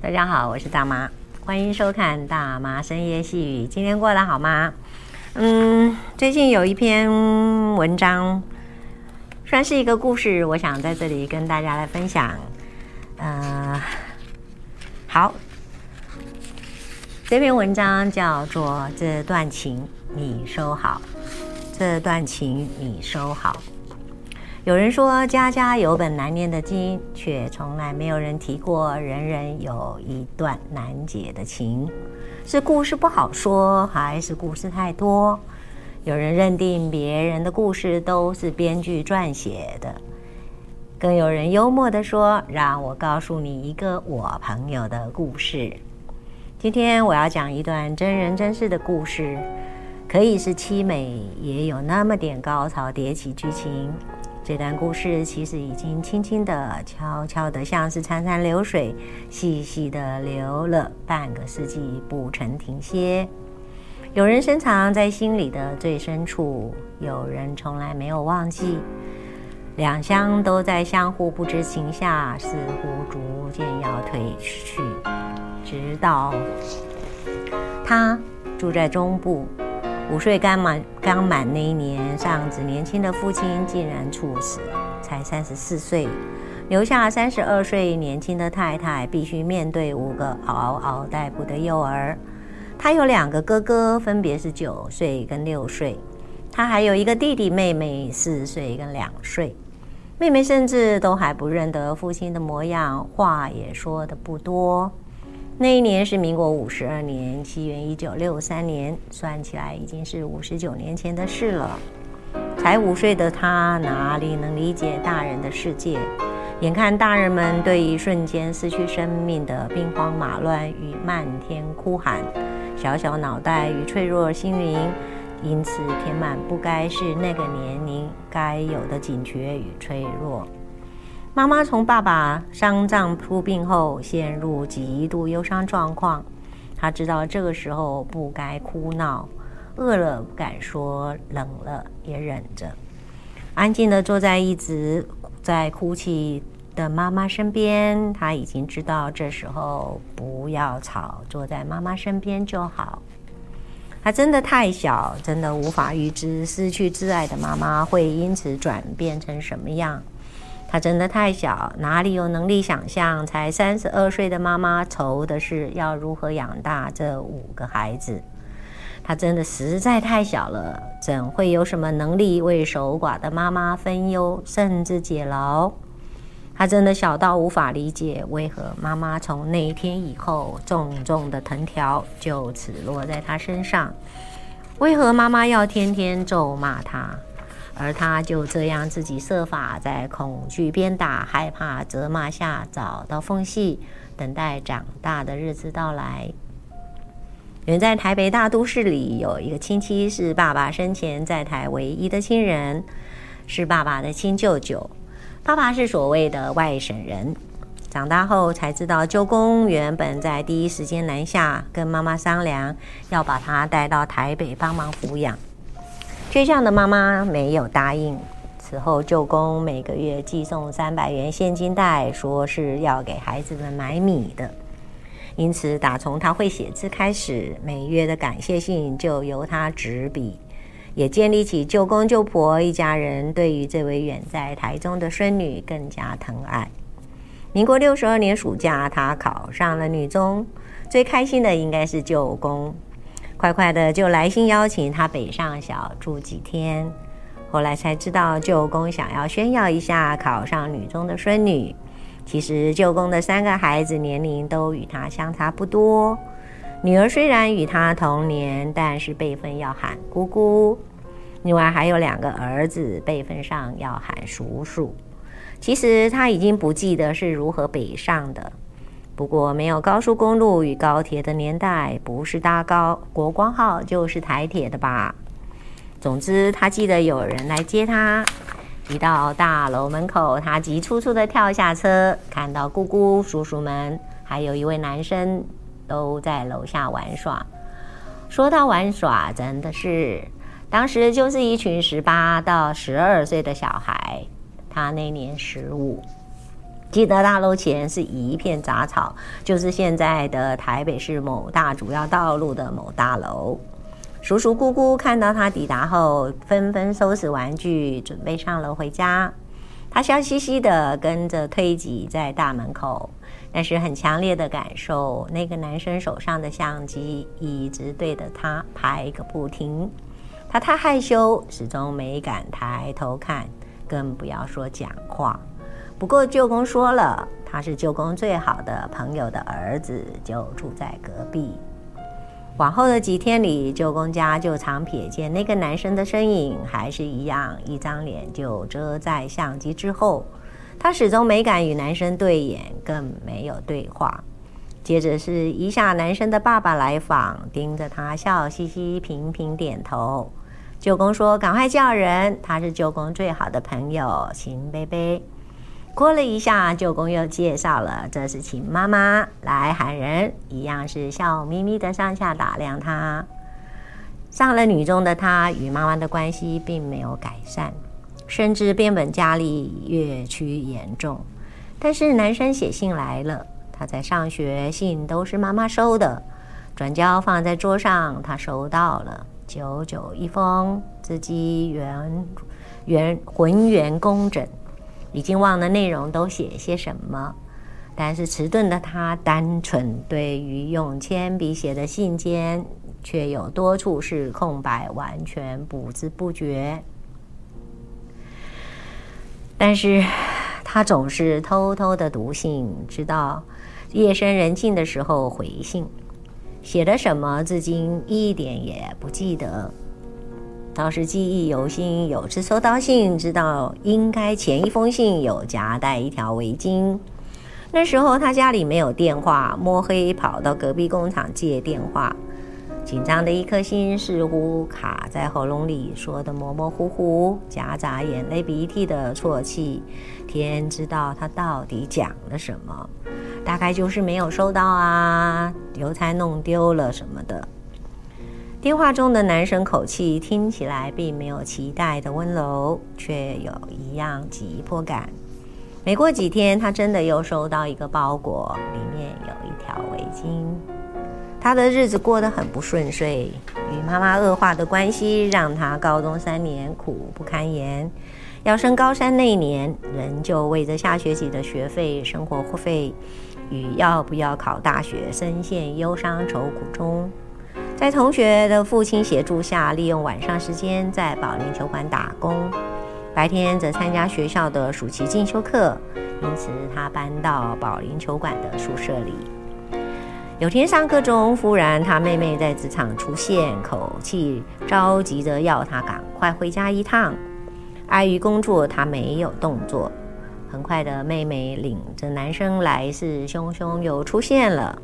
大家好，我是大妈，欢迎收看大妈深夜细语。今天过得好吗？嗯，最近有一篇文章，算是一个故事，我想在这里跟大家来分享。呃，好，这篇文章叫做《这段情你收好》，这段情你收好。有人说家家有本难念的经，却从来没有人提过人人有一段难解的情。是故事不好说，还是故事太多？有人认定别人的故事都是编剧撰写的，更有人幽默地说：“让我告诉你一个我朋友的故事。”今天我要讲一段真人真事的故事，可以是凄美，也有那么点高潮迭起剧情。这段故事其实已经轻轻的、悄悄的，像是潺潺流水，细细的流了半个世纪，不曾停歇。有人深藏在心里的最深处，有人从来没有忘记。两厢都在相互不知情下，似乎逐渐要退去，直到他住在中部。五岁刚满刚满那一年，尚子年轻的父亲竟然猝死，才三十四岁，留下三十二岁年轻的太太，必须面对五个嗷嗷待哺的幼儿。他有两个哥哥，分别是九岁跟六岁，他还有一个弟弟妹妹，四岁跟两岁。妹妹甚至都还不认得父亲的模样，话也说的不多。那一年是民国五十二年，西元一九六三年，算起来已经是五十九年前的事了。才五岁的他哪里能理解大人的世界？眼看大人们对一瞬间失去生命的兵荒马乱与漫天哭喊，小小脑袋与脆弱心灵因此填满不该是那个年龄该有的警觉与脆弱。妈妈从爸爸丧葬出殡后陷入极度忧伤状况，她知道这个时候不该哭闹，饿了不敢说，冷了也忍着，安静地坐在一直在哭泣的妈妈身边。她已经知道这时候不要吵，坐在妈妈身边就好。她真的太小，真的无法预知失去挚爱的妈妈会因此转变成什么样。她真的太小，哪里有能力想象？才三十二岁的妈妈愁的是要如何养大这五个孩子。她真的实在太小了，怎会有什么能力为守寡的妈妈分忧，甚至解劳？她真的小到无法理解，为何妈妈从那一天以后，重重的藤条就此落在她身上？为何妈妈要天天咒骂她？而他就这样自己设法在恐惧、鞭打、害怕、责骂下找到缝隙，等待长大的日子到来。远在台北大都市里，有一个亲戚是爸爸生前在台唯一的亲人，是爸爸的亲舅舅。爸爸是所谓的外省人，长大后才知道，舅公原本在第一时间南下，跟妈妈商量要把他带到台北帮忙抚养。倔强的妈妈没有答应。此后，舅公每个月寄送三百元现金袋，说是要给孩子们买米的。因此，打从他会写字开始，每月的感谢信就由他执笔，也建立起舅公舅婆一家人对于这位远在台中的孙女更加疼爱。民国六十二年暑假，他考上了女中，最开心的应该是舅公。快快的就来信邀请他北上小住几天，后来才知道舅公想要炫耀一下考上女中的孙女。其实舅公的三个孩子年龄都与他相差不多，女儿虽然与他同年，但是辈分要喊姑姑。另外还有两个儿子，辈分上要喊叔叔。其实他已经不记得是如何北上的。不过，没有高速公路与高铁的年代，不是搭高国光号就是台铁的吧？总之，他记得有人来接他。一到大楼门口，他急促促地跳下车，看到姑姑、叔叔们，还有一位男生都在楼下玩耍。说到玩耍，真的是当时就是一群十八到十二岁的小孩。他那年十五。记得大楼前是一片杂草，就是现在的台北市某大主要道路的某大楼。叔叔姑姑看到他抵达后，纷纷收拾玩具，准备上楼回家。他笑嘻嘻地跟着推挤在大门口，但是很强烈的感受，那个男生手上的相机一直对着他拍个不停。他太害羞，始终没敢抬头看，更不要说讲话。不过舅公说了，他是舅公最好的朋友的儿子，就住在隔壁。往后的几天里，舅公家就常瞥见那个男生的身影，还是一样，一张脸就遮在相机之后。他始终没敢与男生对眼，更没有对话。接着是一下男生的爸爸来访，盯着他笑嘻嘻，频频点头。舅公说：“赶快叫人，他是舅公最好的朋友，秦贝贝。”过了一下，舅公又介绍了，这是秦妈妈来喊人，一样是笑眯眯的上下打量他。上了女中的他与妈妈的关系并没有改善，甚至变本加厉，越趋严重。但是男生写信来了，他在上学，信都是妈妈收的，转交放在桌上，他收到了，久久一封，字迹圆圆浑圆工整。已经忘了内容都写些什么，但是迟钝的他单纯，对于用铅笔写的信笺，却有多处是空白，完全不知不觉。但是他总是偷偷的读信，直到夜深人静的时候回信，写了什么至今一点也不记得。倒是记忆犹新，有次收到信，知道应该前一封信有夹带一条围巾。那时候他家里没有电话，摸黑跑到隔壁工厂借电话。紧张的一颗心似乎卡在喉咙里，说的模模糊糊，夹杂眼泪鼻涕的啜泣。天知道他到底讲了什么，大概就是没有收到啊，邮差弄丢了什么的。电话中的男生口气听起来并没有期待的温柔，却有一样急迫感。没过几天，他真的又收到一个包裹，里面有一条围巾。他的日子过得很不顺遂，与妈妈恶化的关系让他高中三年苦不堪言。要升高三那一年，仍旧为着下学期的学费、生活费与要不要考大学深陷忧伤愁苦中。在同学的父亲协助下，利用晚上时间在保龄球馆打工，白天则参加学校的暑期进修课。因此，他搬到保龄球馆的宿舍里。有天上课中，忽然他妹妹在职场出现，口气着急着要他赶快回家一趟。碍于工作，他没有动作。很快的，妹妹领着男生来势汹汹又出现了。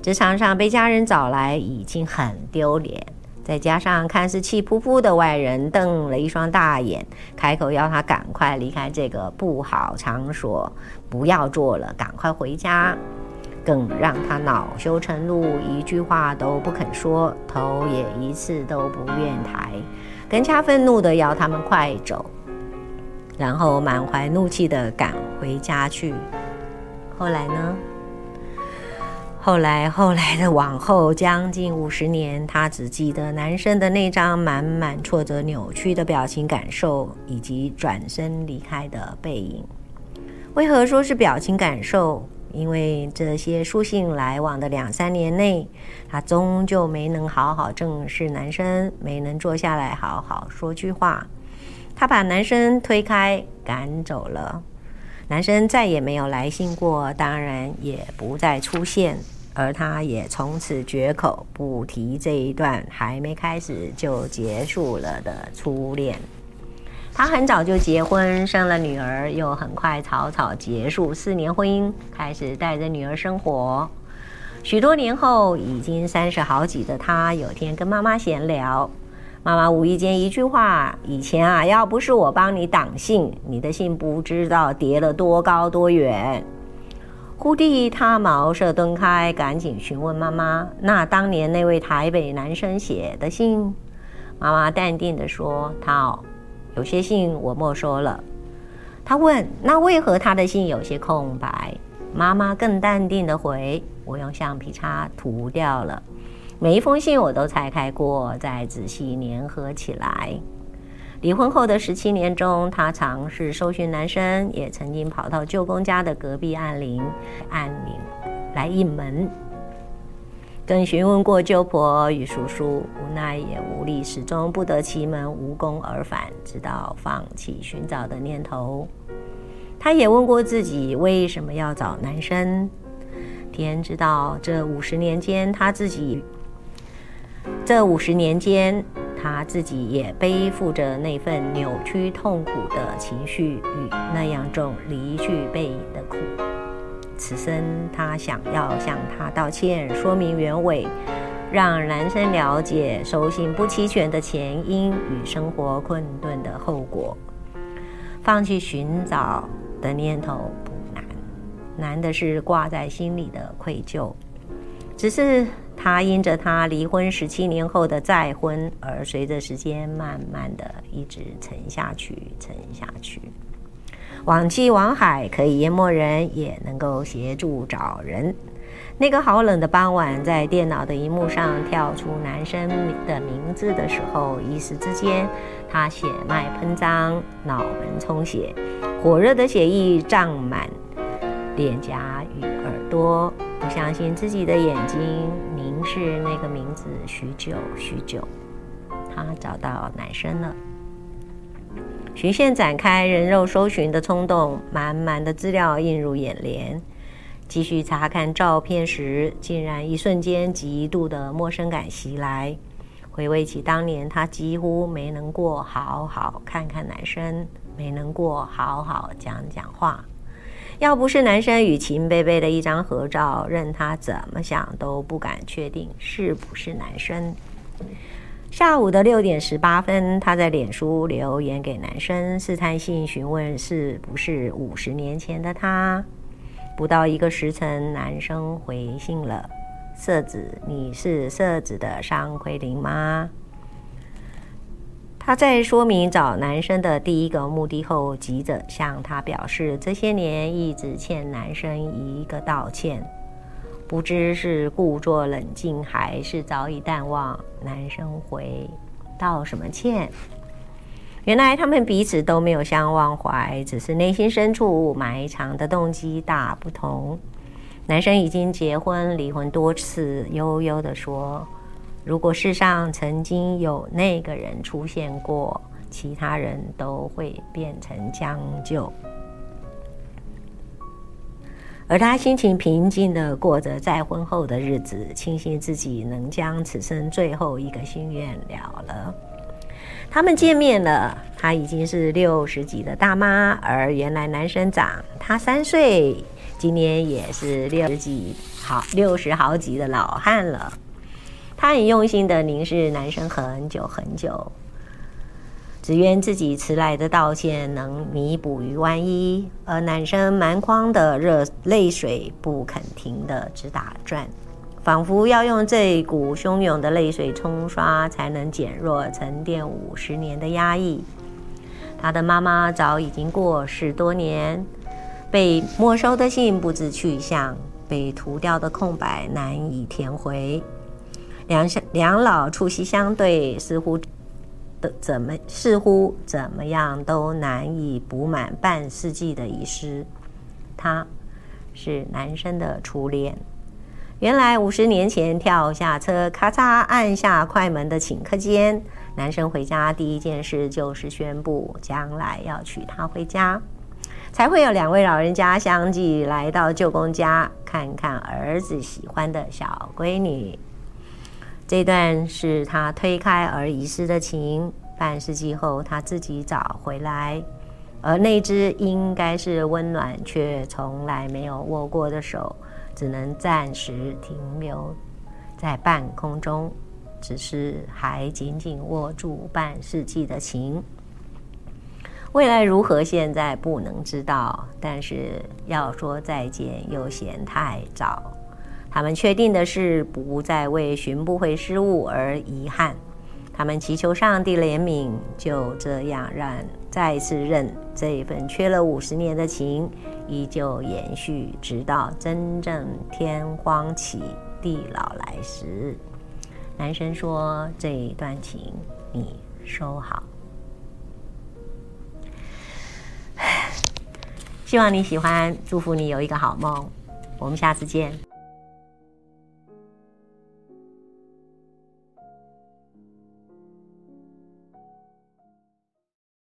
职场上被家人找来已经很丢脸，再加上看似气扑扑的外人瞪了一双大眼，开口要他赶快离开这个不好场所，不要做了，赶快回家，更让他恼羞成怒，一句话都不肯说，头也一次都不愿抬，更加愤怒的要他们快走，然后满怀怒气的赶回家去。后来呢？后来，后来的往后将近五十年，他只记得男生的那张满满挫折、扭曲的表情感受，以及转身离开的背影。为何说是表情感受？因为这些书信来往的两三年内，他终究没能好好正视男生，没能坐下来好好说句话。他把男生推开，赶走了。男生再也没有来信过，当然也不再出现。而他也从此绝口不提这一段还没开始就结束了的初恋。他很早就结婚，生了女儿，又很快草草结束四年婚姻，开始带着女儿生活。许多年后，已经三十好几的他，有天跟妈妈闲聊，妈妈无意间一句话：“以前啊，要不是我帮你挡信，你的信不知道叠了多高多远。”忽地，他茅塞顿开，赶紧询问妈妈：“那当年那位台北男生写的信？”妈妈淡定地说：“他哦，有些信我没收了。”他问：“那为何他的信有些空白？”妈妈更淡定地回：“我用橡皮擦涂掉了。每一封信我都拆开过，再仔细粘合起来。”离婚后的十七年中，他尝试搜寻男生，也曾经跑到舅公家的隔壁按铃，按铃来应门，更询问过舅婆与叔叔，无奈也无力，始终不得其门，无功而返，直到放弃寻找的念头。他也问过自己为什么要找男生，天知道，这五十年间他自己，这五十年间他自己也背负着那份扭曲痛苦的情绪与那样重离去背影的苦。此生他想要向他道歉，说明原委，让男生了解收信不齐全的前因与生活困顿的后果，放弃寻找的念头不难，难的是挂在心里的愧疚。只是他因着他离婚十七年后的再婚，而随着时间慢慢的一直沉下去，沉下去。网际网海可以淹没人，也能够协助找人。那个好冷的傍晚，在电脑的荧幕上跳出男生的名字的时候，一时之间，他血脉喷张，脑门充血，火热的血液胀满脸颊与耳朵，相信自己的眼睛，凝视那个名字许久许久。他找到男生了，循线展开，人肉搜寻的冲动，满满的资料映入眼帘。继续查看照片时，竟然一瞬间极度的陌生感袭来。回味起当年，他几乎没能过好好看看男生，没能过好好讲讲话。要不是男生与秦贝贝的一张合照，任他怎么想都不敢确定是不是男生。下午的六点十八分，他在脸书留言给男生，试探性询问是不是五十年前的他。不到一个时辰，男生回信了：“色子，你是色子的商奎林吗？”他在说明找男生的第一个目的后，急着向他表示，这些年一直欠男生一个道歉，不知是故作冷静，还是早已淡忘。男生回：“道什么歉？”原来他们彼此都没有相忘怀，只是内心深处埋藏的动机大不同。男生已经结婚、离婚多次，悠悠地说：“如果世上曾经有那个人出现过，其他人都会变成将就。”而他心情平静地过着再婚后的日子，庆幸自己能将此生最后一个心愿了了。他们见面了，她已经是六十几的大妈，而原来男生长她三岁，今年也是六十几好六十好几的老汉了。她很用心地凝视男生很久很久，只愿自己迟来的道歉能弥补于万一，而男生满眶的热泪水不肯停地直打转。仿佛要用这股汹涌的泪水冲刷，才能减弱沉淀五十年的压抑。他的妈妈早已经过世多年，被没收的信不知去向，被涂掉的空白难以填回。两两老促膝相对，似乎的怎么似乎怎么样都难以补满半世纪的遗失。他是男生的初恋。原来五十年前跳下车，咔嚓按下快门的顷刻间，男生回家第一件事就是宣布将来要娶她回家，才会有两位老人家相继来到舅公家看看儿子喜欢的小闺女。这段是他推开而遗失的情，半世纪后他自己找回来，而那只应该是温暖却从来没有握过的手。只能暂时停留在半空中，只是还紧紧握住半世纪的情。未来如何，现在不能知道。但是要说再见，又嫌太早。他们确定的是，不再为寻不回失物而遗憾。他们祈求上帝怜悯，就这样让再次认这一份缺了五十年的情依旧延续，直到真正天荒起，地老来时。男生说：“这一段情你收好。”希望你喜欢，祝福你有一个好梦。我们下次见。